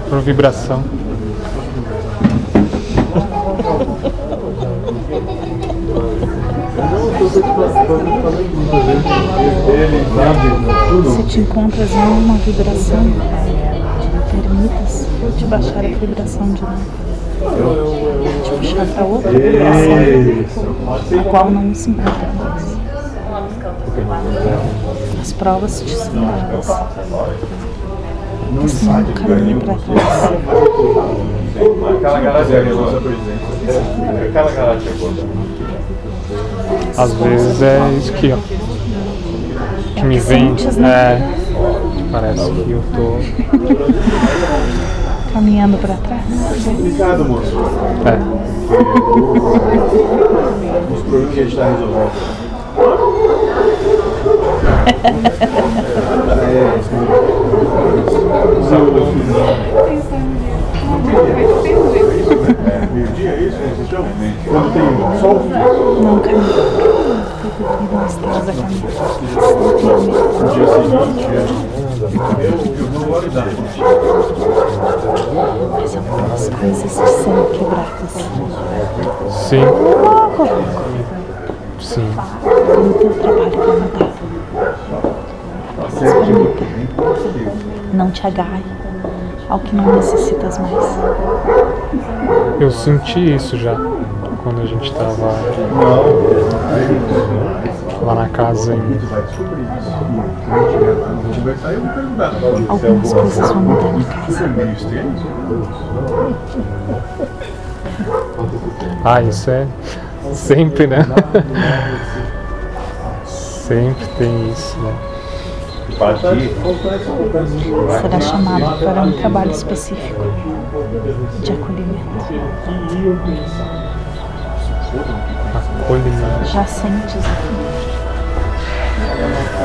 por vibração. Se te encontras em uma vibração, permitas te baixar a vibração de novo. Te puxar para outra vibração, a qual não se encontra mais. As provas te são dadas. Não caminho para trás. Aquela garagem agora. Aquela garagem agora. Às vezes é isso aqui, ó. Que me vem. Né? É. Parece que eu tô. Caminhando para trás. Obrigado, moço. É. Os problemas que a gente está resolvendo. É, meio-dia é isso? Quando tem sol? Não caminho. Não estás a caminhar. No dia seguinte, é. Eu, vou guardar. Mas algumas coisas são quebradas. Sim. Sim. No teu trabalho para mudar. Não te agarre ao que não necessitas mais. Eu senti isso já. Quando a gente tava lá na casa em. Algumas coisas vão mudar na casa. Ah, isso é sempre, né? sempre tem isso, né? Será chamado para um trabalho específico de acolhimento. Acolhimento. Já sentes aqui